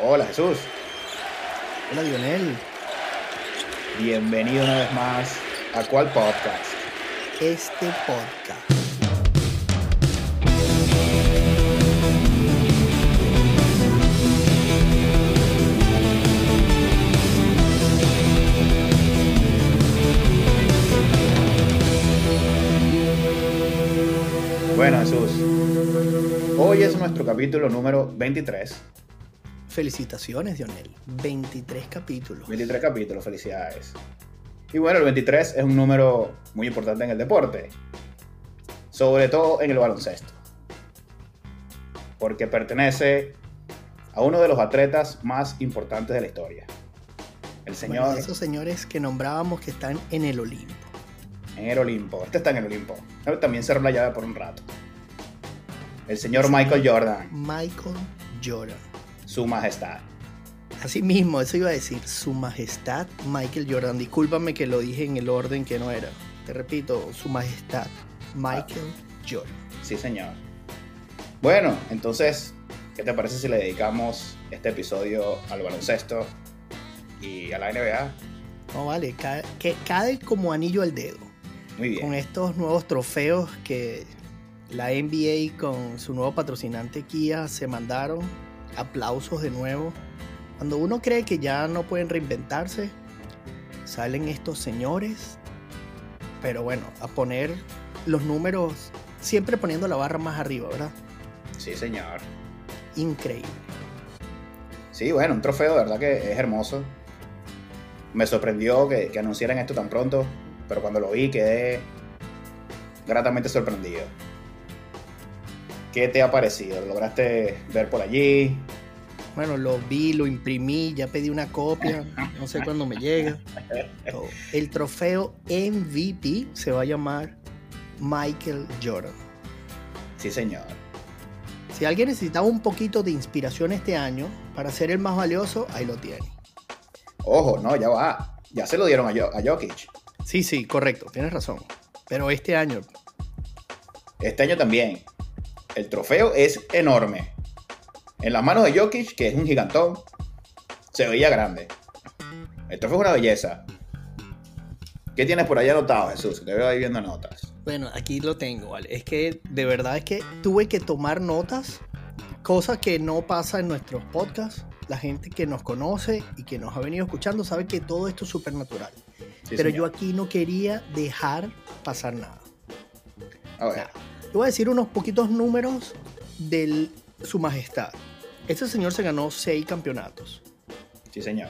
Hola Jesús, Hola Lionel, bienvenido una vez más a cuál podcast. este podcast. Bueno Jesús, hoy es nuestro capítulo número 23. Felicitaciones Lionel, 23 capítulos. 23 capítulos, felicidades. Y bueno, el 23 es un número muy importante en el deporte, sobre todo en el baloncesto, porque pertenece a uno de los atletas más importantes de la historia. El Bueno, señor esos señores que nombrábamos que están en el Olimpo. en el Olimpo. Este está en el Olimpo. También cerró la llave por un rato. El señor Michael Jordan, Michael Jordan. Su majestad. Así mismo, eso iba a decir, su majestad Michael Jordan. Discúlpame que lo dije en el orden que no era. Te repito, su majestad Michael Jordan. Sí, señor. Bueno, entonces, ¿qué te parece si le dedicamos este episodio al baloncesto y a la NBA? No vale, cae, que cae como anillo al dedo. Muy con bien. estos nuevos trofeos que la NBA con su nuevo patrocinante Kia se mandaron. Aplausos de nuevo. Cuando uno cree que ya no pueden reinventarse, salen estos señores. Pero bueno, a poner los números, siempre poniendo la barra más arriba, ¿verdad? Sí, señor. Increíble. Sí, bueno, un trofeo, de verdad que es hermoso. Me sorprendió que, que anunciaran esto tan pronto, pero cuando lo vi quedé gratamente sorprendido. ¿Qué te ha parecido? ¿Lo lograste ver por allí? Bueno, lo vi, lo imprimí, ya pedí una copia, no sé cuándo me llega. El trofeo MVP se va a llamar Michael Jordan. Sí, señor. Si alguien necesitaba un poquito de inspiración este año para ser el más valioso, ahí lo tiene. Ojo, no, ya va. Ya se lo dieron a, Jo- a Jokic. Sí, sí, correcto, tienes razón. Pero este año, Este año también. El trofeo es enorme. En las manos de Jokic, que es un gigantón, se veía grande. El trofeo es una belleza. ¿Qué tienes por ahí anotado, Jesús? Te veo ahí viendo notas. bueno, aquí lo tengo, ¿vale? Es que de verdad es que tuve que tomar notas, cosa que no pasa en nuestros podcasts. La gente que nos conoce y que nos ha venido escuchando sabe que todo esto es súper natural. Sí, Pero señor. yo aquí no quería dejar pasar nada. A ver, Te voy a decir unos poquitos números de su majestad. Este señor se ganó seis campeonatos. sí, señor.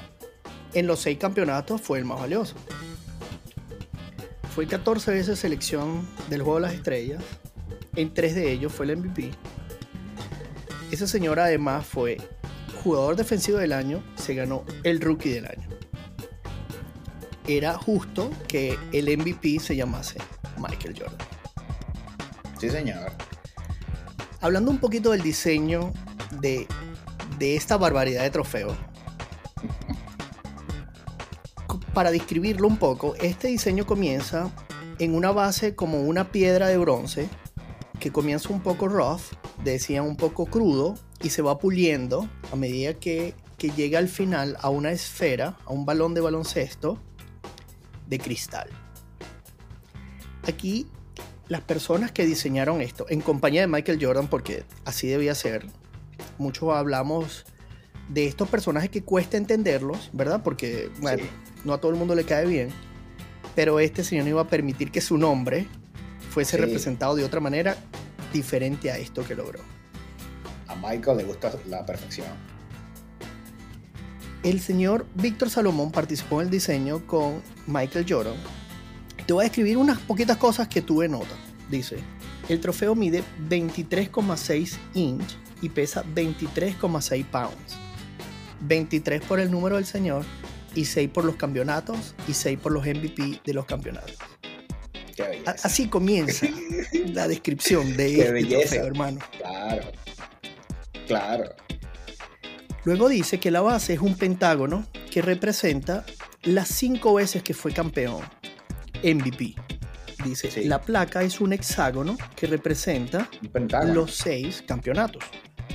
En los seis campeonatos fue el más valioso. Fue 14 veces selección del Juego de las Estrellas. En tres de ellos fue el MVP. Ese señor además fue jugador defensivo del año, se ganó el rookie del año. Era justo que el MVP se llamase Michael Jordan. Sí. Hablando un poquito del diseño de, de esta barbaridad de trofeo, para describirlo un poco, este diseño comienza en una base como una piedra de bronce que comienza un poco rough, decía un poco crudo, y se va puliendo a medida que, que llega al final a una esfera, a un balón de baloncesto de cristal. Aquí las personas que diseñaron esto, en compañía de Michael Jordan, porque así debía ser, muchos hablamos de estos personajes que cuesta entenderlos, ¿verdad? Porque, bueno, Sí. no a todo el mundo le cae bien, pero este señor no iba a permitir que su nombre fuese Sí. representado de otra manera diferente a esto que logró. A Michael le gusta la perfección. El señor Víctor Salomón participó en el diseño con Michael Jordan. Te voy a escribir unas poquitas cosas que tuve nota. Dice, el trofeo mide 23,6 inch y pesa 23,6 pounds. 23 por el número del señor y 6 por los campeonatos y 6 por los MVP de los campeonatos. Qué. Así comienza la descripción de Qué este belleza. trofeo, hermano. Claro. Claro. Luego dice que la base es un pentágono que representa las cinco veces que fue campeón MVP. Dice, Sí. la placa es un hexágono que representa los seis campeonatos.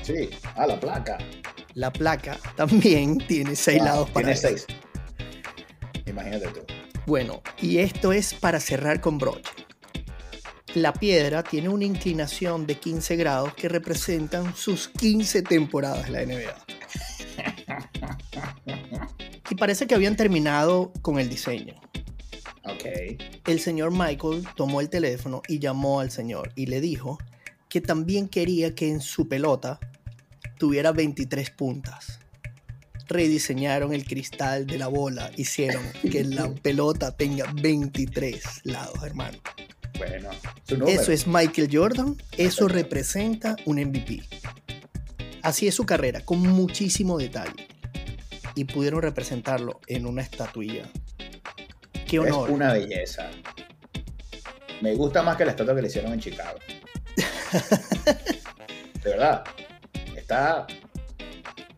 Sí. Ah, la placa. La placa también tiene seis Wow, lados para Tiene seis. Imagínate tú. Bueno, y esto es para cerrar con broche. La piedra tiene una inclinación de 15 grados que representan sus 15 temporadas en la NBA. Y parece que habían terminado con el diseño. El señor Michael tomó el teléfono y llamó al señor y le dijo que también quería que en su pelota tuviera 23 puntas. Rediseñaron el cristal de la bola, hicieron que la pelota tenga 23 lados, hermano. Bueno. Eso es Michael Jordan, eso representa un MVP. Así es su carrera, con muchísimo detalle. Y pudieron representarlo en una estatuilla. Qué Es una belleza. Me gusta más que la estatua que le hicieron en Chicago. De verdad. Está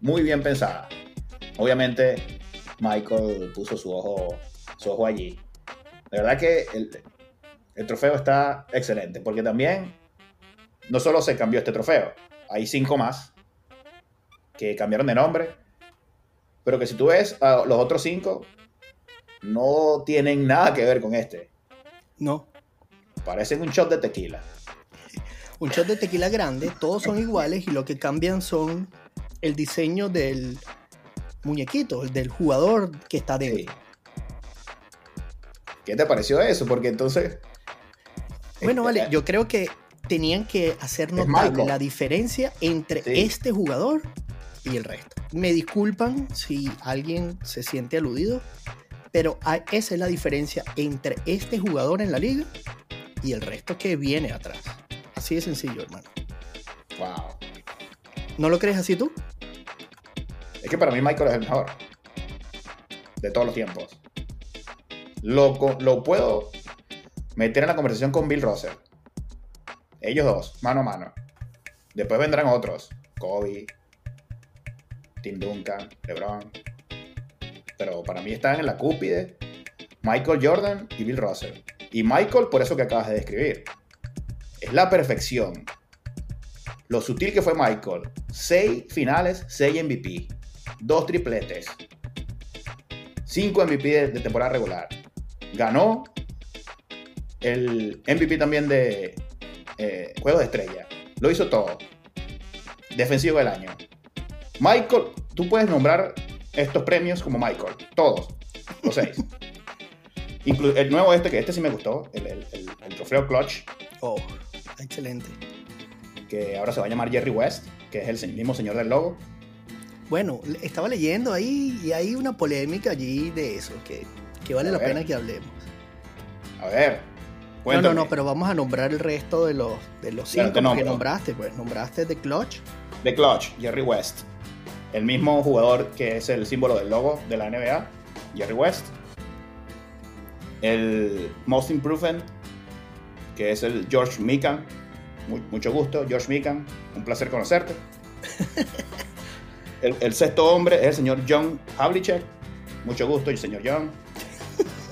muy bien pensada. Obviamente, Michael puso su ojo, su ojo allí. De verdad que el, el trofeo está excelente. Porque también no solo se cambió este trofeo, hay cinco más que cambiaron de nombre. Pero que si tú ves a los otros cinco, no tienen nada que ver con este. No, Parecen un shot de tequila. un shot de tequila grande, todos son iguales y lo que cambian son el diseño del muñequito, el del jugador que está Sí. dentro. ¿Qué te pareció eso? Porque entonces. Bueno, este, vale, yo creo que tenían que hacer notable la diferencia entre Sí. este jugador y el resto. Me disculpan si alguien se siente aludido, pero esa es la diferencia entre este jugador en la liga y el resto que viene atrás. Así de sencillo, hermano. Wow. ¿No lo crees así tú? Es que para mí Michael es el mejor. De todos los tiempos. Lo, lo puedo meter en la conversación con Bill Russell. Ellos dos, mano a mano. Después vendrán otros. Kobe, Tim Duncan, LeBron. Pero para mí están en la cúpide Michael Jordan y Bill Russell. Y Michael, por eso que acabas de describir. Es la perfección. Lo sutil que fue Michael. 6 finales, 6 MVP. 2 tripletes. 5 MVP de, de temporada regular. Ganó el MVP también de eh, Juegos de Estrella. Lo hizo todo. Defensivo del año. Michael, tú puedes nombrar estos premios como Michael. Todos. Los 6. el nuevo este, que este sí me gustó. El, el- el- el trofeo Clutch. Oh, excelente. Que ahora se va a llamar Jerry West. Que es el mismo señor del logo. Bueno, estaba leyendo ahí y hay una polémica allí de eso, que, que vale A la ver. pena que hablemos. A ver. No, no, no, pero vamos a nombrar el resto de los, de los cinco que nombraste. Pues nombraste The Clutch, The Clutch, Jerry West. El mismo jugador que es el símbolo del logo de la NBA, Jerry West. El Most Improved, que es el George Mikan. Mu- mucho gusto, George Mikan. Un placer conocerte. El, el sexto hombre es el señor John Havlicek. Mucho gusto, el señor John.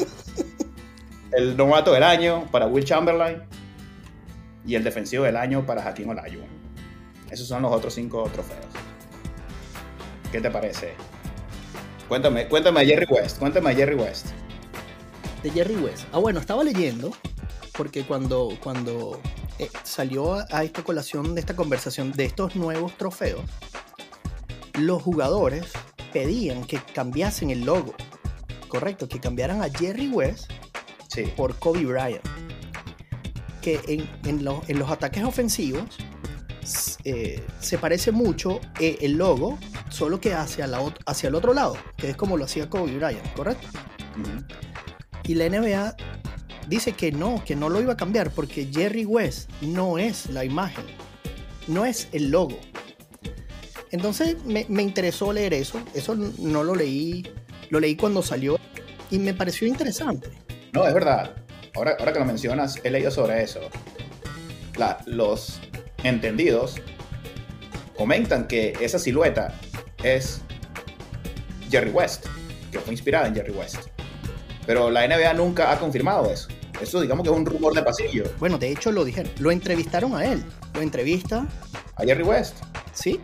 El novato del año para Will Chamberlain. Y el defensivo del año para Hakim Olajuwon. Esos son los otros cinco trofeos. ¿Qué te parece? Cuéntame, cuéntame a Jerry West. Cuéntame a Jerry West. de Jerry West. Ah, bueno, estaba leyendo, porque cuando, cuando eh, salió a, a esta colación de esta conversación de estos nuevos trofeos, los jugadores pedían que cambiasen el logo. Correcto, que cambiaran a Jerry West Sí. por Kobe Bryant. Que en, en los- en los ataques ofensivos eh, se parece mucho eh, el logo, solo que hacia, la hacia el otro lado, que es como lo hacía Kobe Bryant, ¿correcto? Y la NBA dice que no, que no lo iba a cambiar porque Jerry West no es la imagen, no es el logo. Entonces me, me interesó leer eso, eso no lo leí, lo leí cuando salió y me pareció interesante. No, es verdad. Ahora, ahora que lo mencionas, he leído sobre eso. La- los entendidos comentan que esa silueta es Jerry West, que fue inspirada en Jerry West. Pero la NBA nunca ha confirmado eso. Eso digamos que es un rumor de pasillo. Bueno, de hecho lo dijeron, lo entrevistaron a él, lo entrevista, A Jerry West. ¿sí?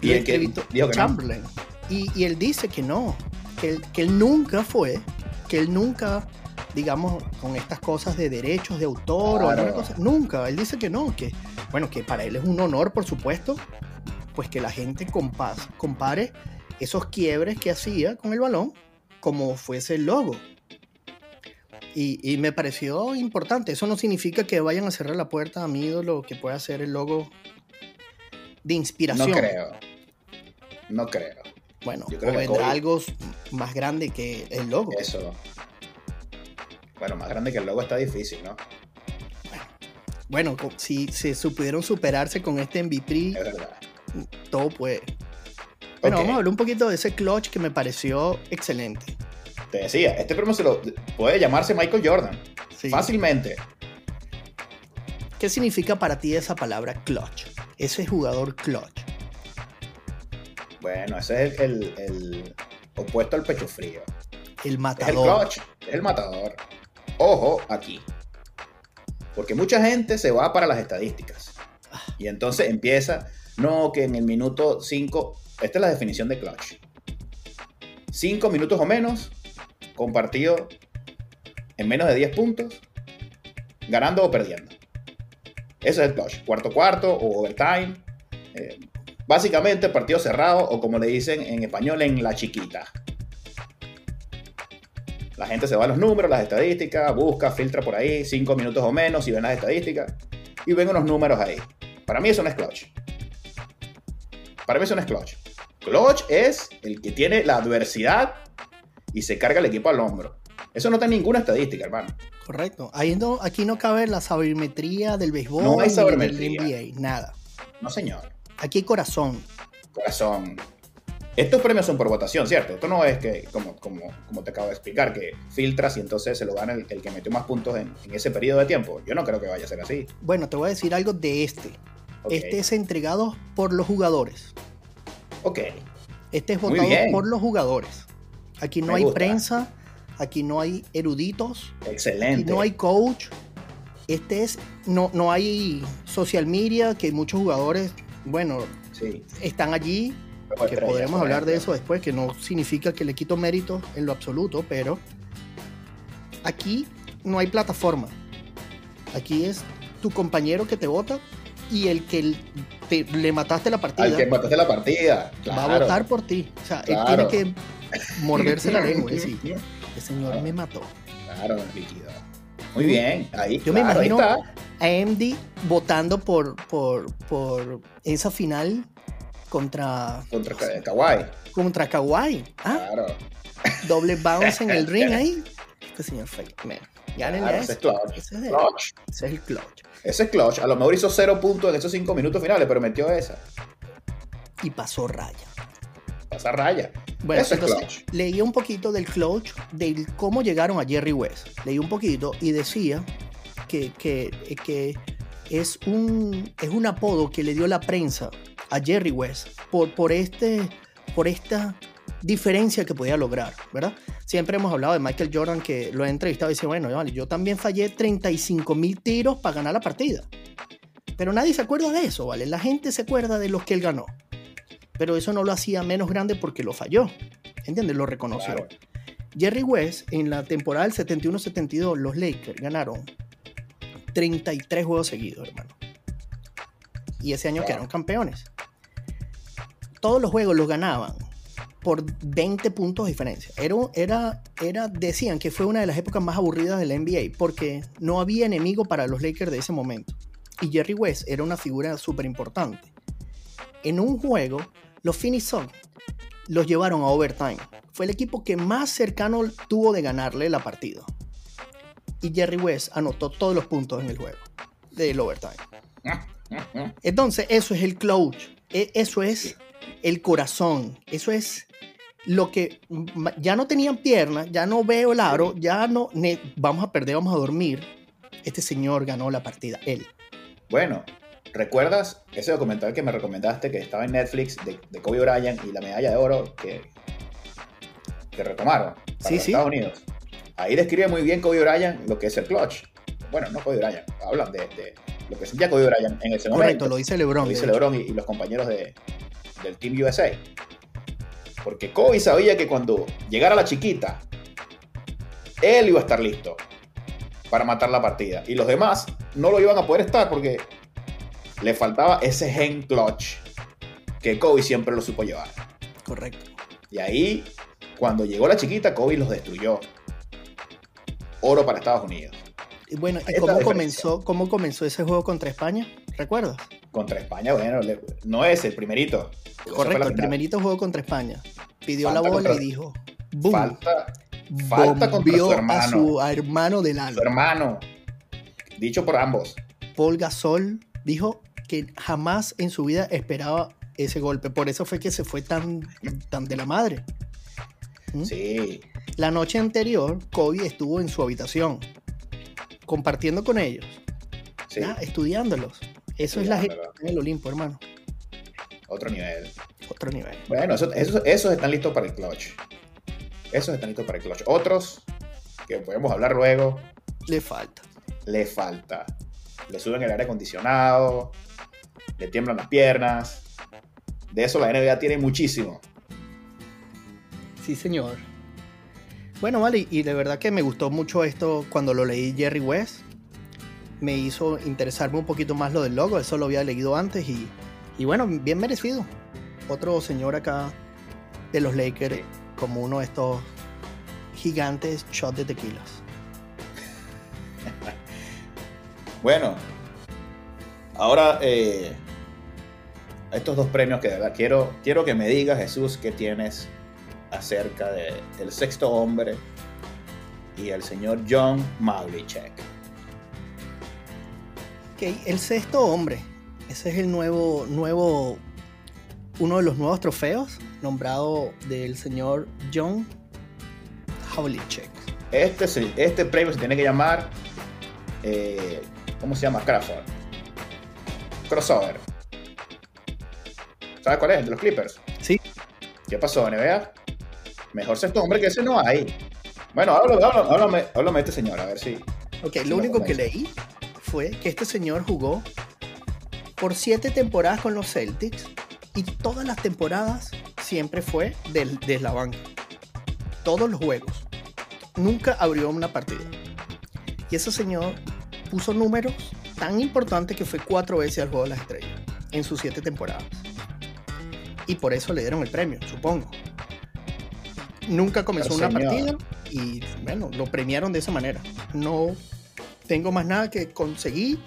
Y que dijo que no. Chamberlain. Y, y él dice que no, que él, que él nunca fue, que él nunca, digamos, con estas cosas de derechos de autor o alguna cosa, nunca. Él dice que no, que, bueno, que para él es un honor, por supuesto, pues que la gente compas- compare esos quiebres que hacía con el balón como fuese el logo. Y, y me pareció importante. Eso no significa que vayan a cerrar la puerta a mi ídolo que pueda ser el logo de No inspiración. creo. No creo. Bueno, Yo creo o vendrá Kobe- algo más grande que el logo. Eso. Bueno, más grande que el logo está difícil, ¿no? Bueno, si se supieron superarse con este MVP, todo puede. Bueno, vamos a hablar un poquito de ese clutch que me pareció excelente. Te decía, este premio se lo puede llamarse Michael Jordan. Sí. Fácilmente. ¿Qué significa para ti esa palabra clutch? Ese jugador clutch. Bueno, ese es el, el- el opuesto al pecho frío. El Es el matador. clutch, es el matador. Ojo aquí. Porque mucha gente se va para las estadísticas. Y entonces empieza, no, que en el minuto 5, esta es la definición de clutch. 5 minutos o menos, compartido en menos de 10 puntos, ganando o perdiendo. Ese es el clutch. Cuarto cuarto o overtime. Eh, básicamente partido cerrado o como le dicen en español en la chiquita. La gente se va a los números, las estadísticas, busca, filtra por ahí, 5 minutos o menos y ven las estadísticas y ven unos números ahí. Para mí eso no es clutch. Para mí eso no es clutch. Clutch es el que tiene la adversidad y se carga el equipo al hombro. Eso no está en ninguna estadística, hermano. Correcto. Ahí no, aquí no cabe la sabermetría del béisbol No hay ni sabermetría. del NBA, nada. No, señor. Aquí hay corazón. Corazón. Estos premios son por votación, ¿cierto? Esto no es que, como, como, como te acabo de explicar, que filtras y entonces se lo gana el, el que metió más puntos en, en ese periodo de tiempo. Yo no creo que vaya a ser así. Bueno, te voy a decir algo de este. Este es entregado por los jugadores. Ok. Este es votado por los jugadores. Aquí no Me hay gusta. prensa, aquí no hay eruditos, aquí Excelente. no hay coach. Este es, no, no hay social media, que muchos jugadores, bueno, Sí. están allí, que hablar de eso después, que no significa que le quito mérito en lo absoluto, pero aquí no hay plataforma. Aquí es tu compañero que te vota y el que te- le mataste la partida Al que mataste la partida. va a claro. votar por ti. O sea, Claro. él tiene que morderse la lengua y decir, este señor me mató. Claro, líquido. Muy bien. Ahí, Yo me claro, ahí imagino- está. AMD votando por, por, por esa final contra, Contra Ka- Kawhi. contra Kawhi. Ah, Claro. doble bounce en el ring ahí. Este señor man. Gánenle Claro, ese es clutch. Ese es, el, Clutch. ese es el clutch. Ese es clutch. A lo mejor hizo cero puntos en esos cinco minutos finales, pero metió esa. Y pasó raya. Pasa raya. Bueno, Eso es entonces clutch. leí un poquito del clutch, de cómo llegaron a Jerry West. Leí un poquito y decía que, que, que es, un, es un apodo que le dio la prensa a Jerry West por, por, este, por esta diferencia que podía lograr, ¿verdad? Siempre hemos hablado de Michael Jordan que lo he entrevistado y dice, bueno, vale, yo también fallé 35 mil tiros para ganar la partida. Pero nadie se acuerda de eso, ¿vale? La gente se acuerda de los que él ganó. Pero eso no lo hacía menos grande porque lo falló. ¿Entiendes? Lo reconoció. Claro. Jerry West, en la temporada del 71-72, los Lakers ganaron 33 juegos seguidos, hermano. Y ese año quedaron campeones. Todos los juegos los ganaban por 20 puntos de diferencia. Era, era, era, decían que fue una de las épocas más aburridas de la NBA porque no había enemigo para los Lakers de ese momento. Y Jerry West era una figura súper importante. En un juego, los Phoenix Suns los llevaron a overtime. Fue el equipo que más cercano tuvo de ganarle la partida. Y Jerry West anotó todos los puntos en el juego del overtime. Entonces, eso es el clutch. E- Eso es el corazón. Eso es lo que ya no tenían piernas, ya no veo el aro, ya no ne- vamos a perder, vamos a dormir. Este señor ganó la partida, él. Bueno, ¿recuerdas ese documental que me recomendaste que estaba en Netflix de, de Kobe Bryant y la medalla de oro que, que retomaron para Sí, los sí. Estados Unidos? Ahí describe muy bien Kobe Bryant lo que es el clutch. Bueno, no Kobe Bryant, hablan de, de lo que sentía Kobe Bryant en ese momento. Correcto, lo dice LeBron. Lo dice. LeBron y, y los compañeros de, del Team USA. Porque Kobe sabía que cuando llegara la chiquita, él iba a estar listo para matar la partida. Y los demás no lo iban a poder estar porque le faltaba ese gen clutch que Kobe siempre lo supo llevar. Correcto. Y ahí, cuando llegó la chiquita, Kobe los destruyó. Oro para Estados Unidos. Y bueno, ¿y cómo diferencia. comenzó, cómo comenzó ese juego contra España? ¿Recuerdas? Contra España, bueno, le- no es el primerito. Correcto, el primerito juego contra España. Pidió Falta la bola contra- y dijo, ¡boom! Falta falta contra su a hermano. su hermano del su alma. hermano. Dicho por ambos. Paul Gasol dijo que jamás en su vida esperaba ese golpe. Por eso fue que se fue tan, tan de la madre. ¿Mm? Sí. La noche anterior, Kobe estuvo en su habitación, compartiendo con ellos, Sí. ya, estudiándolos. Eso es la gente en el Olimpo, hermano. Otro nivel. Otro nivel. Bueno, eso- esos, esos están listos para el clutch. Esos están listos para el clutch. Otros, que podemos hablar luego, Le falta. le falta. Le suben el aire acondicionado, le tiemblan las piernas. De eso la NBA tiene muchísimo. Sí, señor. Bueno, vale, y de verdad que me gustó mucho esto cuando lo leí Jerry West. Me hizo interesarme un poquito más lo del logo, eso lo había leído antes y, y bueno, bien merecido. Otro señor acá de los Lakers como uno de estos gigantes shots de tequilas. Bueno, ahora eh, estos dos premios que de verdad quiero, quiero que me digas, Jesús, qué tienes acerca de el sexto hombre y el señor John Mavlicek. Ok, el sexto hombre. Ese es el nuevo, nuevo, uno de los nuevos trofeos nombrado del señor John Havlicek. Este, este premio se tiene que llamar, eh, ¿cómo se llama? Crawford. Crossover. ¿Sabes cuál es? De los Clippers. Sí, ¿Qué pasó, NBA? Mejor sexto hombre que ese no hay. Bueno, háblame, háblame, háblame, háblame de este señor, a ver si. Ok, lo único que leí fue que este señor jugó por siete temporadas con los Celtics y todas las temporadas siempre fue del, de la banca. Todos los juegos. Nunca abrió una partida. Y ese señor puso números tan importantes que fue cuatro veces al juego de las estrellas en sus siete temporadas. Y por eso le dieron el premio, supongo. Nunca comenzó Pero, una señor. partida y bueno, lo premiaron de esa manera. No tengo más nada que conseguir.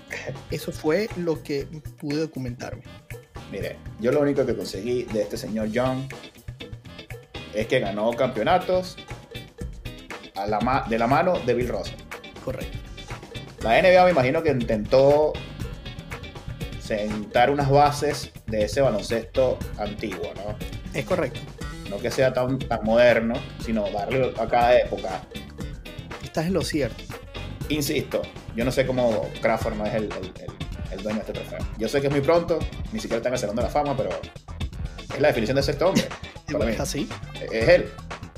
Eso fue lo que pude documentarme. Mire, yo lo único que conseguí de este señor John es que ganó campeonatos a la de la mano de Bill Russell. Correcto. La NBA me imagino que intentó sentar unas bases de ese baloncesto antiguo, ¿no? Es correcto. No que sea tan, tan moderno, sino darle a cada época. Estás en lo cierto. Insisto, yo no sé cómo Crawford no es el, el- el- el dueño de este trofeo. Yo sé que es muy pronto, ni siquiera está en el Salón de la Fama, pero es la definición de sexto hombre. para mí. Es así. Es él.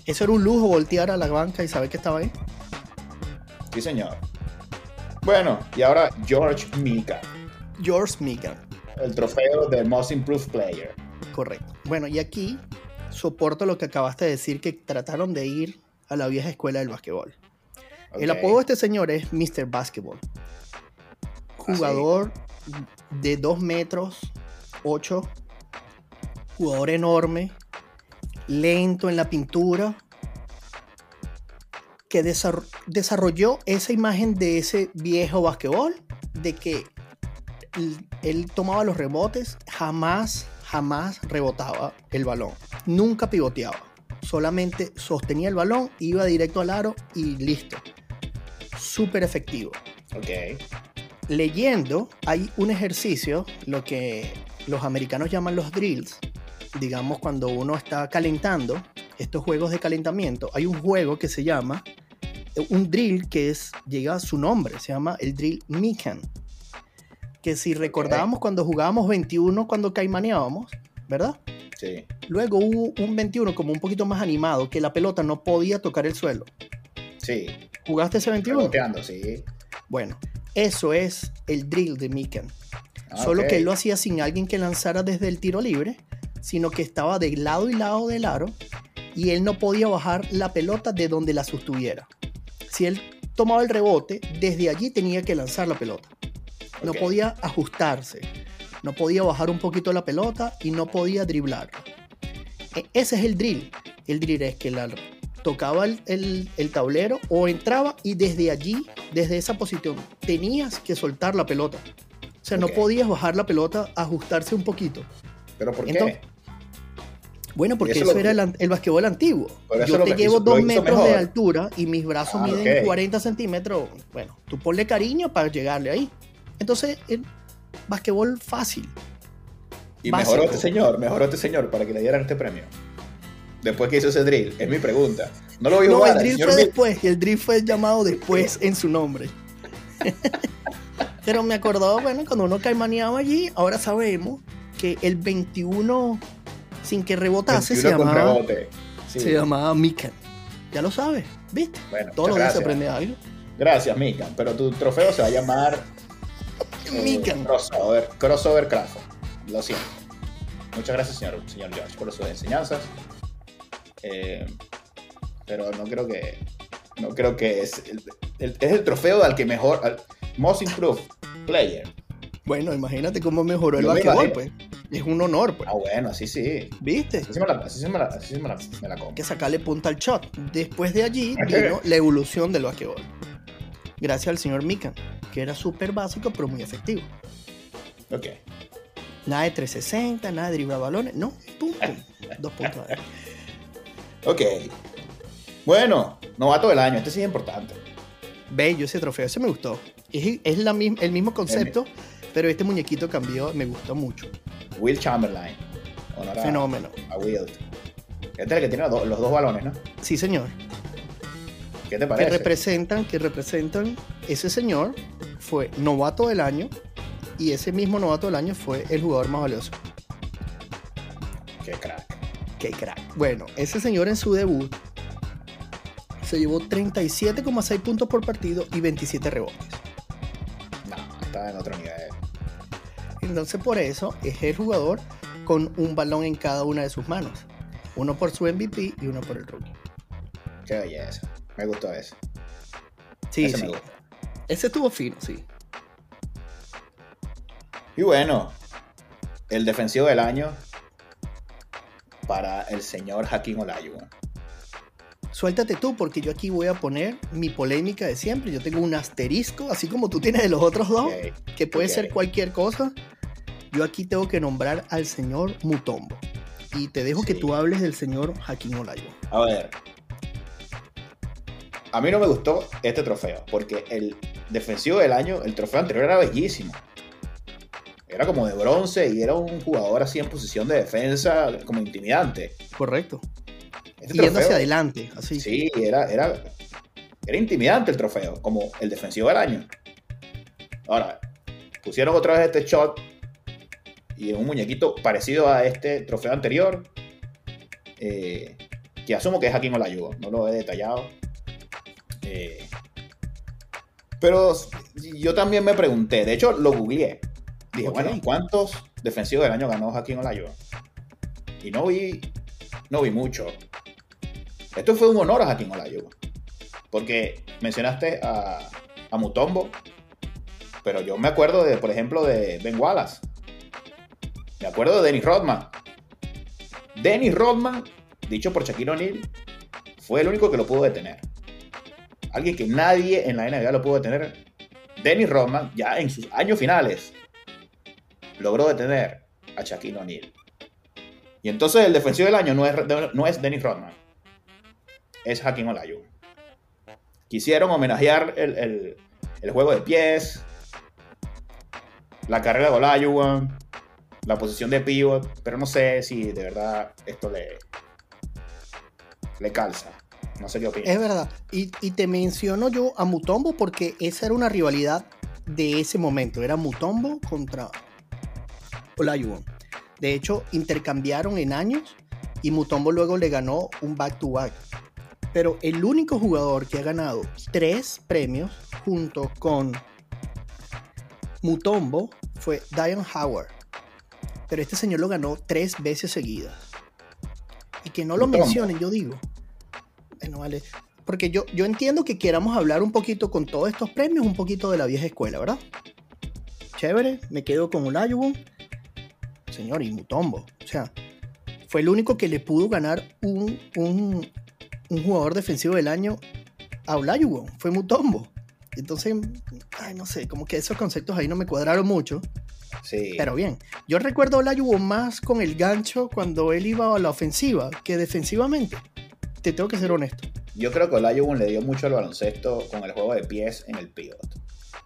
Eso era un lujo voltear a la banca y saber que estaba ahí. Sí, señor. Bueno, y ahora George Mika, George Megan. el trofeo del Most Improved Player. Correcto. Bueno, y aquí soporto lo que acabaste de decir, que trataron de ir a la vieja escuela del El apodo de este señor es Mr. Basketball. Jugador de 2 metros 8. Jugador enorme. Lento en la pintura. Que desar- desarrolló esa imagen de ese viejo basquetbol. De que él tomaba los rebotes. Jamás, jamás rebotaba el balón. Nunca pivoteaba. Solamente sostenía el balón, iba directo al aro y listo súper efectivo. Ok. Leyendo, hay un ejercicio, lo que los americanos llaman los drills, digamos cuando uno está calentando, estos juegos de calentamiento, hay un juego que se llama, un drill que es, llega a su nombre, se llama el drill Mikan, que si recordábamos cuando jugábamos 21, cuando caimaneábamos, ¿verdad? Sí. Luego hubo un 21 como un poquito más animado, que la pelota no podía tocar el suelo. Sí. ¿Jugaste ese 21? Reboteando, sí. Bueno, eso es el drill de Mikan. Ah, Solo que él lo hacía sin alguien que lanzara desde el tiro libre, sino que estaba de lado y lado del aro y él no podía bajar la pelota de donde la sostuviera. Si él tomaba el rebote, desde allí tenía que lanzar la pelota. No podía ajustarse, no podía bajar un poquito la pelota y no podía driblar. E- Ese es el drill. El drill es que la tocaba el, el- el tablero o entraba y desde allí, desde esa posición, tenías que soltar la pelota. O sea, no podías bajar la pelota, ajustarse un poquito. ¿Pero por qué? Entonces, Bueno, porque eso era el, el basquetbol antiguo. Yo te llevo hizo- dos metros de altura y mis brazos Ah, miden ok. 40 centímetros. Bueno, tú ponle cariño para llegarle ahí. Entonces, el basquetbol fácil. y mejoró este señor, mejoró este señor para que le dieran este premio. Después que hizo ese drill, es mi pregunta. No lo vi No, el drill fue Mil- después. El drill fue llamado después en su nombre. Pero me acordó, bueno, cuando uno caimaneaba allí, ahora sabemos que el 21 sin que rebotase se 21 con llamaba. Sí. se llamaba Mikan. Ya lo sabes, ¿viste? Bueno, Todos los días se aprende algo. Gracias, Mika. Pero tu trofeo se va a llamar eh, Mikan. crossover, crossover Crawford. Lo siento. Muchas gracias, señor, señor George, por sus enseñanzas. Eh, pero no creo que. No creo que es. el- el- es el trofeo al que mejor. Al most improved player. Bueno, imagínate cómo mejoró el me basquetbol, pues. Es un honor, pues. Ah, bueno, así sí. ¿Viste? Así sí me la, así sí me la, así sí me la, me la como. Hay que sacarle punta al shot. Después de allí vino la evolución del basquetbol. Gracias al señor Mikan, que era súper básico pero muy efectivo. Ok. Nada de 360, nada de driblar balones. No, pum, pum. Dos puntos. Ok. Bueno, novato del año. Este sí es importante. Bello ese trofeo, ese me gustó. Es, es la misma, el mismo concepto, pero este muñequito cambió, me gustó mucho. Will Chamberlain. A- Fenómeno. A Will. Este es el que tiene los, dos- los dos balones, ¿no? Sí, señor. ¿Qué te Que parece? representan, que representan, ese señor fue novato del año y ese mismo novato del año fue el jugador más valioso. Qué crack. Qué crack. Bueno, ese señor en su debut se llevó 37,6 puntos por partido y 27 rebotes. No, está en otro nivel. Entonces por eso es el jugador con un balón en cada una de sus manos. Uno por su MVP y uno por el rookie. Qué belleza. Me gustó ese. Sí, ese sí. me gusta. Ese estuvo fino, sí. Y bueno, el defensivo del año para el señor Hakim Olajuwon. Suéltate tú, porque yo aquí voy a poner mi polémica de siempre. Yo tengo un asterisco, así como tú tienes de los otros dos, que puede ser cualquier cosa. Yo aquí tengo que nombrar al señor Mutombo. Y te dejo que tú hables del señor Hakim Olajuwon. A ver. A mí no me gustó este trofeo, porque el defensivo del año, el trofeo anterior era bellísimo. Era como de bronce y era un jugador así en posición de defensa, como intimidante. Correcto. Este Yendo hacia adelante, así. Sí, era, era, era intimidante el trofeo, como el defensivo del año. Ahora, pusieron otra vez este shot y un muñequito parecido a este trofeo anterior, eh, que asumo que es Hakim Olajuwon, no lo he detallado. Eh, pero yo también me pregunté, de hecho lo googleé. Dije, Ok. bueno, ¿cuántos defensivos del año ganó Hakim Olajuwon? Y no vi, no vi mucho. Esto fue un honor a Hakim Olajuwon. Porque mencionaste a, a Mutombo, pero yo me acuerdo de, por ejemplo, de Ben Wallace. Me acuerdo de Dennis Rodman. Dennis Rodman, dicho por Shaquille O'Neal, fue el único que lo pudo detener. Alguien que nadie en la NBA lo pudo detener. Dennis Rodman, ya en sus años finales, logró detener a Shaquille O'Neal. Y entonces el defensivo del año no es, no es Dennis Rodman, es Hakim Olajuwon. Quisieron homenajear el, el- el juego de pies, la carrera de Olajuwon, la posición de pivot, pero no sé si de verdad esto le, le calza. No sé qué opinas. Es verdad. Y, y te menciono yo a Mutombo porque esa era una rivalidad de ese momento. Era Mutombo contra Olajuwon. De hecho, intercambiaron en años y Mutombo luego le ganó un back-to-back. Pero el único jugador que ha ganado tres premios junto con Mutombo fue Diane Howard. pero este señor lo ganó tres veces seguidas. Y que no lo Mutombo. mencionen, yo digo. Bueno, vale. Porque yo, yo entiendo que queramos hablar un poquito con todos estos premios, un poquito de la vieja escuela, ¿verdad? Chévere, me quedo con Olajuwon. Señor, y Mutombo. O sea, fue el único que le pudo ganar un, un, un jugador defensivo del año a Olajuwon. Fue Mutombo. Entonces, ay, no sé, como que esos conceptos ahí no me cuadraron mucho. Sí. Pero bien, yo recuerdo a Olajuwon más con el gancho cuando él iba a la ofensiva que defensivamente. Te tengo que ser honesto. Yo creo que Olajuwon le dio mucho al baloncesto con el juego de pies en el pivot.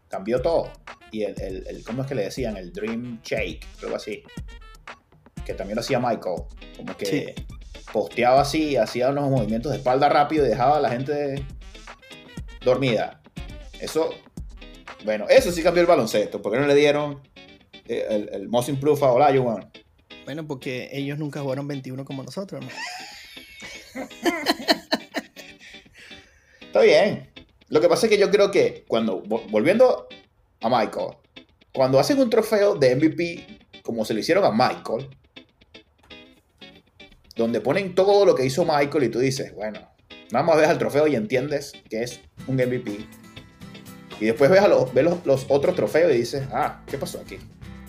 Cambió todo. Y el, el- el- ¿cómo es que le decían? El Dream Shake, algo así. Que también lo hacía Michael. Como que Sí. posteaba así, hacía unos movimientos de espalda rápido y dejaba a la gente dormida. Eso, bueno, eso sí cambió el baloncesto. ¿Por qué no le dieron eh, el, el Most Improved a Olajuwon? Bueno, porque ellos nunca jugaron 21 como nosotros, ¿no? Está bien. Lo que pasa es que yo creo que cuando, vo- volviendo a Michael, cuando hacen un trofeo de MVP como se lo hicieron a Michael, donde ponen todo lo que hizo Michael y tú dices, bueno, nada más ves al trofeo y entiendes que es un MVP. Y después ves, a los, ves los, los otros trofeos y dices, ah, ¿qué pasó aquí?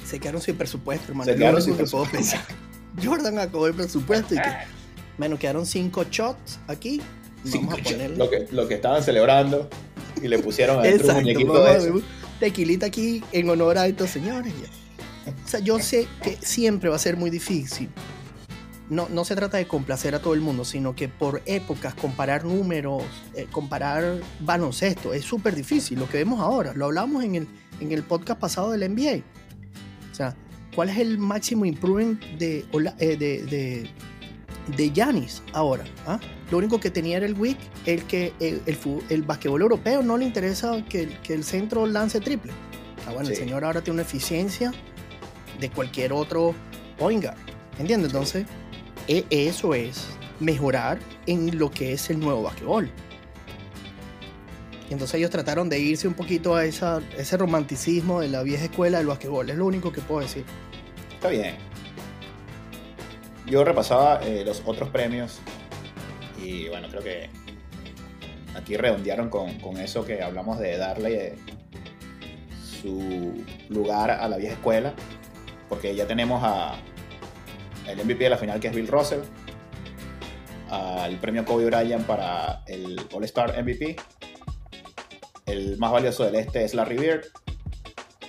Se quedaron sin presupuesto, hermano. Se quedaron sin presupuesto. Jordan acabó el presupuesto y que, bueno, quedaron cinco shots aquí. Cinco Vamos a shots, ponerle. lo, que, lo que estaban celebrando y le pusieron adentro un Exacto, muñequito vamos de a eso. ver un tequilita aquí en honor a estos señores. O sea, yo sé que siempre va a ser muy difícil. No, no se trata de complacer a todo el mundo, sino que por épocas comparar números, eh, comparar baloncesto, es súper difícil. Lo que vemos ahora, lo hablamos en el, en el podcast pasado del NBA. O sea, ¿cuál es el máximo improvement de, eh, de, de, de Giannis ahora? ¿ah? Lo único que tenía era el WIC, el que el, el, el basquetbol europeo no le interesa que, el- que el centro lance triple. Ah, bueno, el señor ahora tiene una eficiencia de cualquier otro point guard. ¿Entiendes? Entonces, eso es mejorar en lo que es el nuevo basquetbol. Y entonces ellos trataron de irse un poquito a esa, ese romanticismo de la vieja escuela del basquetbol. Es lo único que puedo decir. Está bien. Yo repasaba eh, los otros premios y bueno, creo que aquí redondearon con, con eso que hablamos de darle su lugar a la vieja escuela, porque ya tenemos a el MVP de la final que es Bill Russell, al premio Kobe Bryant para el All-Star MVP, el más valioso del este es Larry Bird,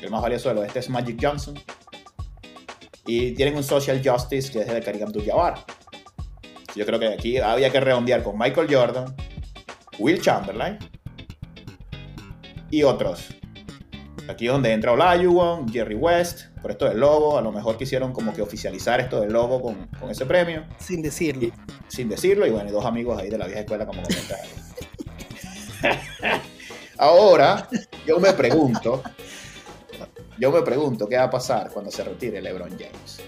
el más valioso del oeste es Magic Johnson, y tienen un social justice que es de Karim Abdul-Jabbar. Yo creo que aquí había que redondear con Michael Jordan, Will Chamberlain y otros. Aquí es donde entra Olajuwon, Jerry West, por esto del logo. A lo mejor quisieron como que oficializar esto del logo con, con ese premio, Sin decirlo. sin decirlo. Y bueno, y dos amigos ahí de la vieja escuela como comentaron. Ahora, yo me pregunto, yo me pregunto qué va a pasar cuando se retire LeBron James.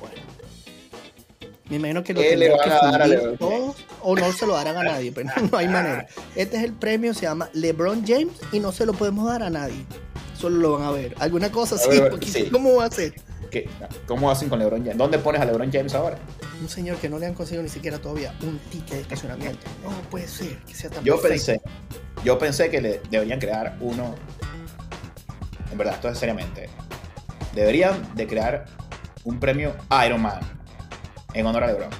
Bueno. Me imagino que lo ¿Qué le tendrán que dar a LeBron todos o no se lo darán a nadie, pero no hay manera. Este es el premio, se llama LeBron James y no se lo podemos dar a nadie. Solo lo van a ver. Alguna cosa así. sí. ¿Cómo va a ser? ¿Qué- ¿Cómo hacen con LeBron James? ¿Dónde pones a LeBron James ahora? Un señor que no le han conseguido ni siquiera todavía un ticket de estacionamiento. No puede ser que sea tan Yo perfecto. pensé, yo pensé que le deberían crear uno. En verdad, esto es seriamente. Deberían de crear un premio Iron Man en honor a LeBron.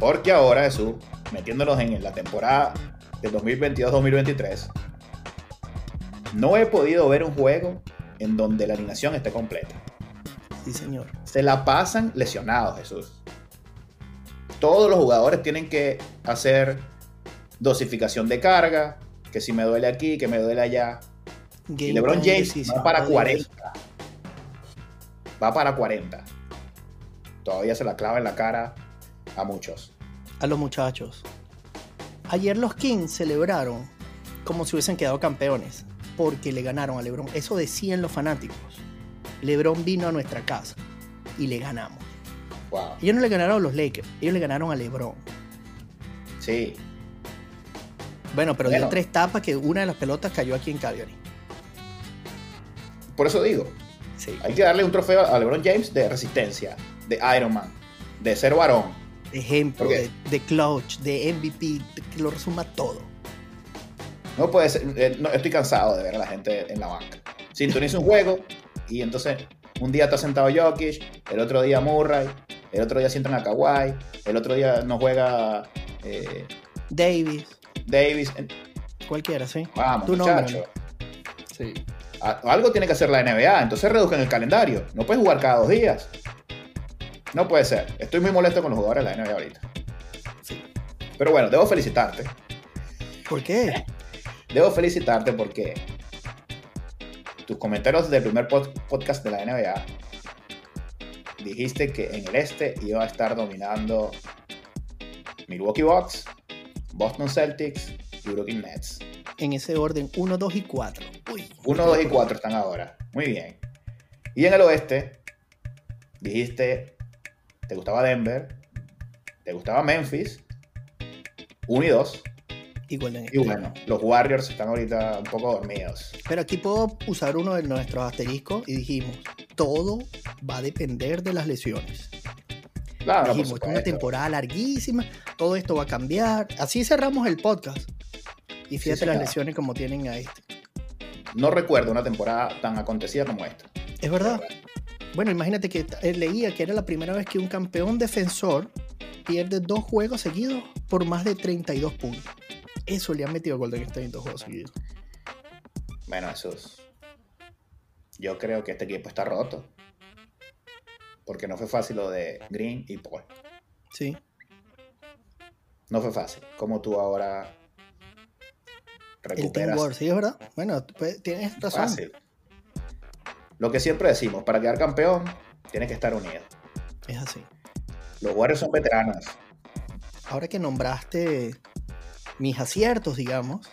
Porque ahora, Jesús, metiéndonos en la temporada del 2022-2023, no he podido ver un juego en donde la alineación esté completa. Sí, señor. se la pasan lesionados, Jesús. Todos los jugadores tienen que hacer dosificación de carga, que si me duele aquí, que me duele allá. Game Y LeBron James va para Odio 40. eso. Va para 40. Todavía se la clava en la cara a muchos. A los muchachos. Ayer los Kings celebraron como si hubiesen quedado campeones porque le ganaron a LeBron. Eso decían los fanáticos. LeBron vino a nuestra casa y le ganamos. Wow. Ellos no le ganaron a los Lakers, ellos le ganaron a LeBron. Sí. Bueno, pero Bueno. dio tres tapas que una de las pelotas cayó aquí en Calgary. Por eso digo. Sí. Hay que darle un trofeo a LeBron James de resistencia, de Iron Man, de ser varón. De ejemplo, ¿Por de, de clutch, de MVP, que lo resuma todo. No puede ser, eh, no, estoy cansado de ver a la gente en la banca. Sintoniza un juego y entonces un día está sentado Jokic, el otro día Murray, el otro día sientan a Kawhi, el otro día no juega eh, Davis, Davis. cualquiera, sí. Vamos, Tu muchachos. nombre. Sí. Algo tiene que hacer la NBA, entonces reduzcan el calendario. No puedes jugar cada dos días. No puede ser. Estoy muy molesto con los jugadores de la NBA ahorita. sí. Pero bueno, debo felicitarte. ¿Por qué? Debo felicitarte porque tus comentarios del primer pod- podcast de la NBA dijiste que en el este iba a estar dominando Milwaukee Bucks, Boston Celtics y Brooklyn Nets. En ese orden, 1, 2 y 4. Uy. 1, 2 y 4 están ahora. Muy bien. Y en el oeste, dijiste, te gustaba Denver, te gustaba Memphis, 1 y 2. Y State. bueno, los Warriors están ahorita un poco dormidos. Pero aquí puedo usar uno de nuestros asteriscos y dijimos, todo va a depender de las lesiones. Claro, dijimos, "Esta es una temporada larguísima, todo esto va a cambiar. Así cerramos el podcast. Y fíjate Sí, las lesiones como tienen a este. No recuerdo una temporada tan acontecida como esta. Es verdad. Bueno, imagínate que eh, leía que era la primera vez que un campeón defensor pierde dos juegos seguidos por más de 32 puntos. Eso le han metido a Golden State en dos juegos seguidos. Bueno, eso es- Yo creo que este equipo está roto. Porque no fue fácil lo de Green y Paul. Sí. No fue fácil. Como tú ahora El recuperas. War, sí, es verdad. Bueno, pues, tienes razón. Fácil. Lo que siempre decimos, para quedar campeón, tienes que estar unido. Es así. Los Warriors son veteranos. Ahora que nombraste mis aciertos, digamos,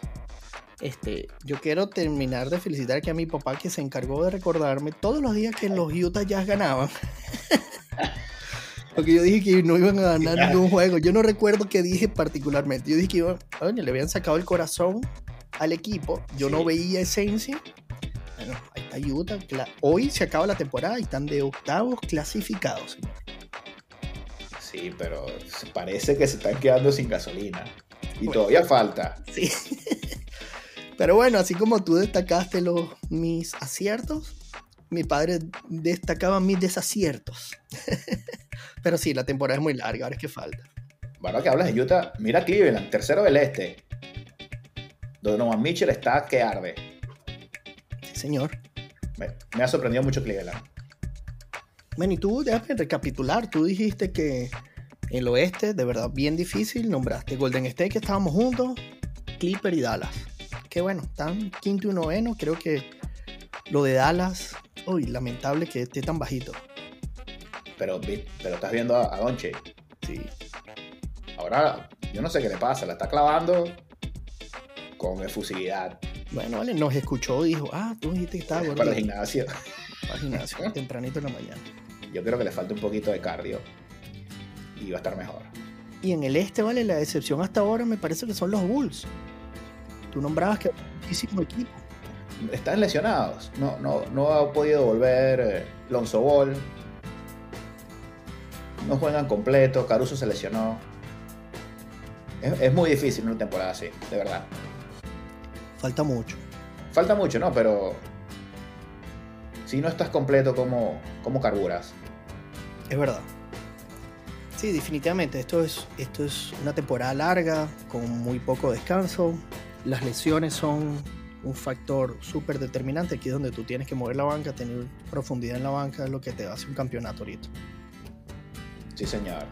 este, yo quiero terminar de felicitar aquí a mi papá que se encargó de recordarme todos los días que los Utah Jazz ganaban. Porque yo dije que no iban a ganar ningún juego. Yo no recuerdo qué dije particularmente. Yo dije que iban, le habían sacado el corazón al equipo. Yo no veía esencia. Bueno, ahí está Utah. Hoy se acaba la temporada y están de octavos clasificados. Sí, pero parece que se están quedando sin gasolina. Y Bueno. todavía falta. Sí. Pero bueno, así como tú destacaste los, mis aciertos, mi padre destacaba mis desaciertos. Pero sí, la temporada es muy larga, ahora es que falta. Bueno, que hablas de Utah, mira Cleveland, tercero del este. Donovan Mitchell está que arde. Sí, señor. Me, me ha sorprendido mucho Cleveland. Bueno, y tú, déjame recapitular, tú dijiste que el oeste, de verdad, bien difícil, nombraste Golden State, que estábamos juntos, Clipper y Dallas. Que bueno, están quinto y noveno, creo que lo de Dallas, uy, lamentable que esté tan bajito. Pero, pero estás viendo a, a Doncic. Sí, Ahora, yo no sé qué le pasa, la está clavando con efusividad Bueno, vale, nos escuchó dijo, ah, tú dijiste que estaba para el gimnasio. Para el gimnasio, tempranito en la mañana. Yo creo que le falta un poquito de cardio y va a estar mejor. Y en el este, vale, la excepción hasta ahora me parece que son los Bulls. Tú nombrabas que muchísimo equipo. Están lesionados. No, no, no ha podido volver eh, Lonzo Ball. No juegan completo. Caruso se lesionó. Es, es muy difícil una temporada así, de verdad. Falta mucho. Falta mucho, ¿no? Pero si no estás completo, ¿cómo, cómo carburas? Es verdad. Sí, definitivamente. Esto es, esto es una temporada larga, con muy poco descanso. Las lesiones son un factor súper determinante. Aquí es donde tú tienes que mover la banca, tener profundidad en la banca, es lo que te hace un campeonato ahorita. Sí, señor.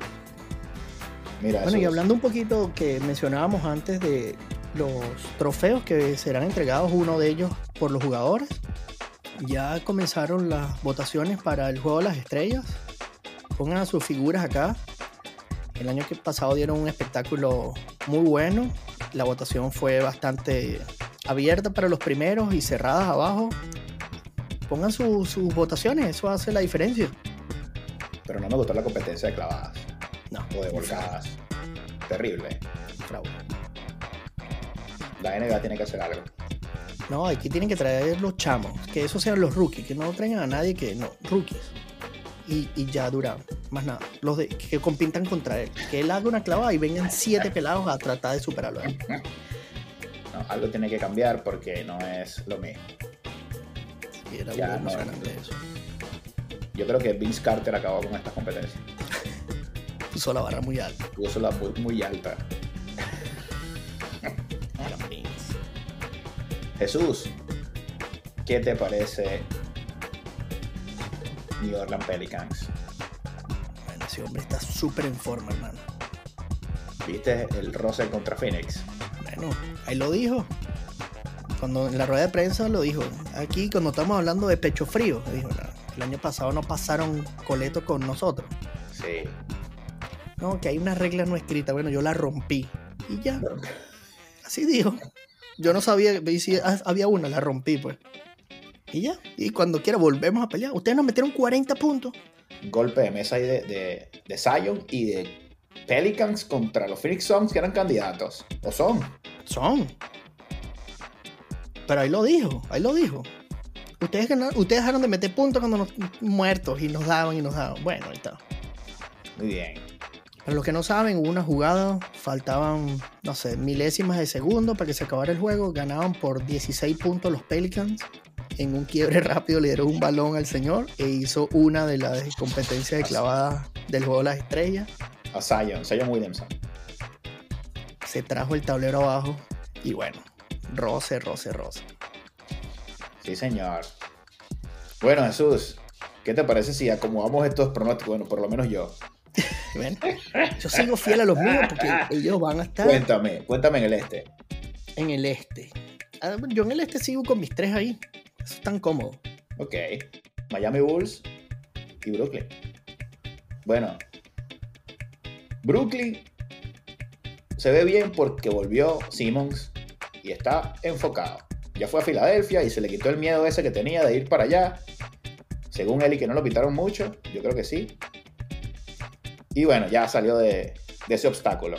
Mira, Bueno, y hablando un poquito que mencionábamos antes de los trofeos que serán entregados, uno de ellos por los jugadores, ya comenzaron las votaciones para el Juego de las Estrellas. Pongan a sus figuras acá. El año que pasado dieron un espectáculo muy bueno. La votación fue bastante abierta para los primeros y cerradas abajo. Pongan su- sus votaciones, eso hace la diferencia. Pero no me gustó la competencia de clavadas No, o de volcadas. Terrible. fraude. La NBA tiene que hacer algo. No, aquí tienen que traer los chamos, que esos sean los rookies, que no traigan a nadie que no, rookies. Y, y ya Durán, más nada. Los de, que compintan contra él. Que él haga una clavada y vengan siete pelados a tratar de superarlo. No, algo tiene que cambiar porque no es lo mismo. Y era Ya, no, eso. Yo creo que Vince Carter acabó con estas competencias. Puso la barra muy alta. Puso la muy, muy alta. Jesús, ¿qué te parece New Orleans Pelicans? Ese hombre está súper en forma, hermano. ¿Viste el Russell contra Phoenix? Bueno, ahí lo dijo. Cuando en la rueda de prensa lo dijo. Aquí, cuando estamos hablando de pecho frío, dijo, "No, el año pasado no pasaron coleto con nosotros. Sí. No, que hay una regla no escrita. Bueno, yo la rompí. Y ya, así dijo. Yo no sabía, había una, la rompí, pues. Y ya, y cuando quiera volvemos a pelear. Ustedes nos metieron 40 puntos. Golpe de mesa ahí de, de, de Zion y de Pelicans contra los Phoenix Suns que eran candidatos. ¿O son? Son. Pero ahí lo dijo, ahí lo dijo. Ustedes, ustedes dejaron de meter puntos cuando nos muertos y nos daban y nos daban. Bueno, ahí está. Muy bien. Para los que no saben, hubo una jugada, faltaban, no sé, milésimas de segundo para que se acabara el juego. Ganaban por 16 puntos los Pelicans. En un quiebre rápido le dieron un balón al señor e hizo una de las competencias de clavadas del juego de las estrellas. A Zion, Zion Williamson. Se trajo el tablero abajo y bueno, roce, roce, roce. Sí, señor. Bueno, Jesús, ¿qué te parece si acomodamos estos pronósticos? Bueno, por lo menos yo. Bueno, yo sigo fiel a los míos porque ellos van a estar Cuéntame, cuéntame en el este. en el este. Ah, Yo en el este sigo con mis tres ahí. Eso es tan cómodo. Ok. Miami Bulls y Brooklyn. Bueno, Brooklyn se ve bien porque volvió Simmons y está enfocado. Ya fue a Filadelfia y se le quitó el miedo ese que tenía de ir para allá. Según él y que no lo pitaron mucho, yo creo que sí. Y bueno, ya salió de, de ese obstáculo.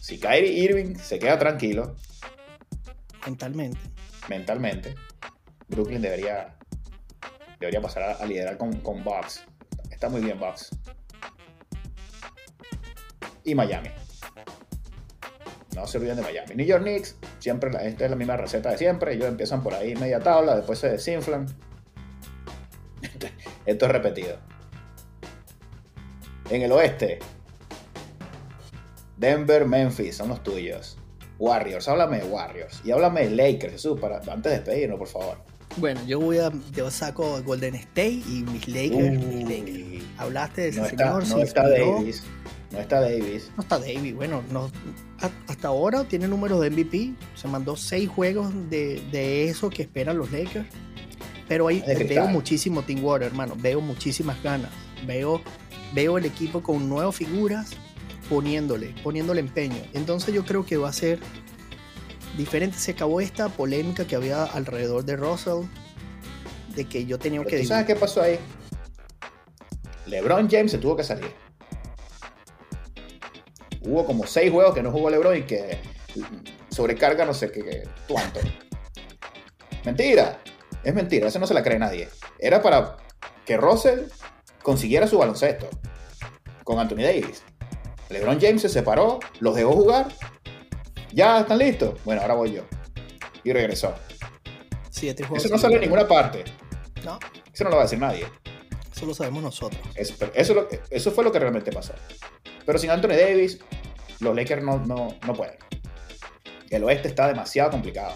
Si Kyrie Irving se queda tranquilo Mentalmente. mentalmente, Brooklyn debería, debería pasar a, liderar con, con Bucks. Está muy bien Bucks. Y Miami. No se olviden de Miami. New York Knicks, siempre esta es la misma receta de siempre. Ellos empiezan por ahí media tabla, después se desinflan. Esto es repetido. En el oeste, Denver, Memphis, son los tuyos. Warriors, háblame de Warriors. Y háblame de Lakers, Jesús, para, antes de despedirnos, por favor. Bueno, yo voy a. Yo saco a Golden State y mis Lakers. mis Lakers. Hablaste de ese no está, señor. no está inspiró. Davis. No está Davis. No está Davis. Bueno, no, hasta ahora tiene números de MVP. Se mandó seis juegos de, de eso que esperan los Lakers. Pero ahí veo muchísimo Team Water, hermano. Veo muchísimas ganas. Veo, veo el equipo con nuevas figuras poniéndole, poniéndole empeño. Entonces yo creo que va a ser diferente. Se acabó esta polémica que había alrededor de Russell. De que yo tenía Pero que ¿Tú sabes qué pasó ahí? LeBron James se tuvo que salir. Hubo como seis juegos que no jugó LeBron y que sobrecarga no sé qué, qué cuánto. Mentira. Es mentira. Eso no se la cree nadie. Era para que Russell consiguiera su baloncesto con Anthony Davis. LeBron James se separó, los dejó jugar. Ya están listos. Bueno, ahora voy yo. Y regresó. siete juegos. Eso no sale en ninguna parte. No, Eso no lo va a decir nadie. eso lo sabemos nosotros. Eso, eso, fue lo que realmente pasó. Pero sin Anthony Davis, los Lakers no, no, no pueden. El oeste está demasiado complicado.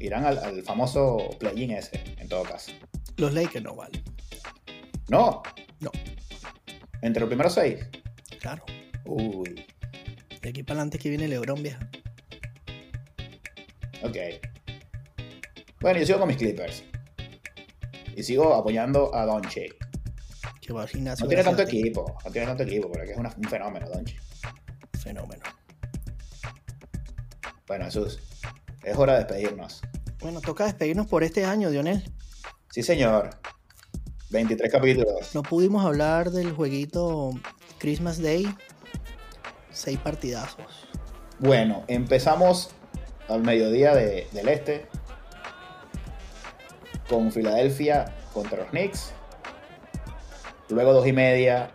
Irán al, al famoso play-in ese, en todo caso. Los Lakers no valen. No. No. Entre los primeros seis. Claro. Uy. De aquí para adelante que viene LeBron, vieja. Ok. Bueno, yo sigo con mis Clippers. Y sigo apoyando a Doncic. Que va al gimnasio. No tiene tanto equipo. No tiene tanto equipo, pero que es una- un fenómeno, Doncic. Fenómeno. Bueno, Jesús. Es hora de despedirnos. Bueno, toca despedirnos por este año, Dionel. Sí, señor. 23 capítulos. No pudimos hablar del jueguito Christmas Day. Seis partidazos. Bueno, empezamos al mediodía de- del este. Con Filadelfia contra los Knicks. Luego dos y media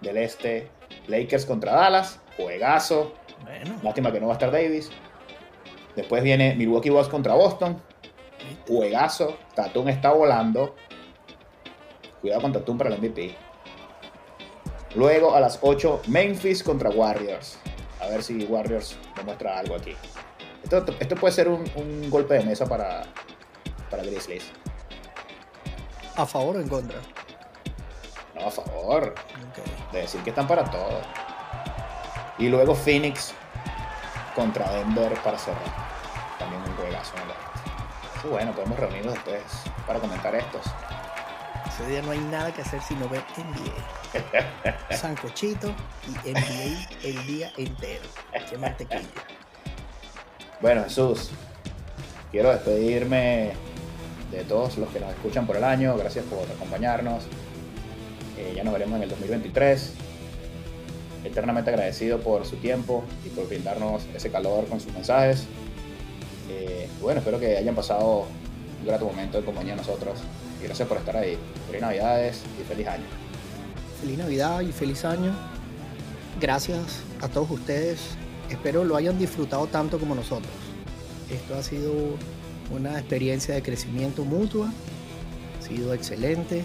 del este. Lakers contra Dallas. Juegazo. Bueno, Lástima que no va a estar Davis. Después viene Milwaukee Bucks contra Boston. Juegazo. Tatum está volando. Cuidado con Tatum para el MVP. Luego a las 8, Memphis contra Warriors. A ver si Warriors demuestra algo aquí. Esto, esto puede ser un, un golpe de mesa para, para Grizzlies. ¿a favor o en contra? No, a favor. De decir que están para todo. Y luego Phoenix contra Denver para cerrar. También un juegazo en el bueno, podemos reunirnos después para comentar estos. Ese día no hay nada que hacer sino ver NBA. Sancochito y NBA el día entero. Qué mantequilla. Bueno, Jesús, quiero despedirme de todos los que nos escuchan por el año. Gracias por acompañarnos. Eh, ya nos veremos en el 2023. Eternamente agradecido por su tiempo y por brindarnos ese calor con sus mensajes. Eh, bueno, espero que hayan pasado un grato momento en compañía de nosotros. Gracias por estar ahí. Feliz Navidades y feliz año. Feliz Navidad y feliz año. Gracias a todos ustedes. Espero lo hayan disfrutado tanto como nosotros. Esto ha sido una experiencia de crecimiento mutua. Ha sido excelente.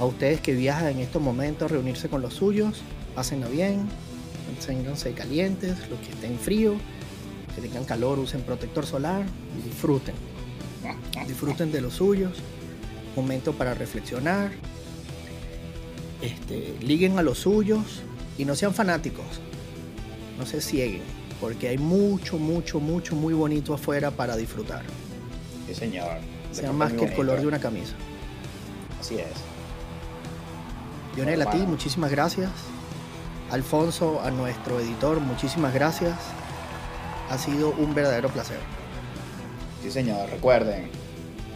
A ustedes que viajan en estos momentos a reunirse con los suyos, pásenla bien, manténganse calientes, los que estén frío, que tengan calor, usen protector solar y disfruten. Disfruten de los suyos. Momento para reflexionar, este, liguen a los suyos y no sean fanáticos. No se cieguen, porque hay mucho, mucho, mucho muy bonito afuera para disfrutar. Sí, señor. Sean más que el color de una camisa. Así es. Lionel, a ti, muchísimas gracias. Alfonso, a nuestro editor, muchísimas gracias. Ha sido un verdadero placer. Sí, señor. Recuerden,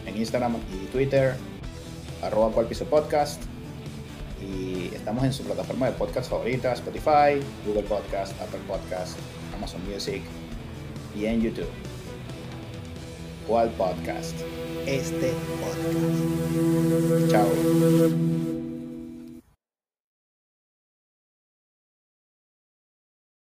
en Instagram y Twitter, arroba cual piso podcast. Y estamos en su plataforma de podcast favorita, Spotify, Google Podcast, Apple Podcast, Amazon Music y en YouTube. ¿Cuál podcast? Este podcast. Chao.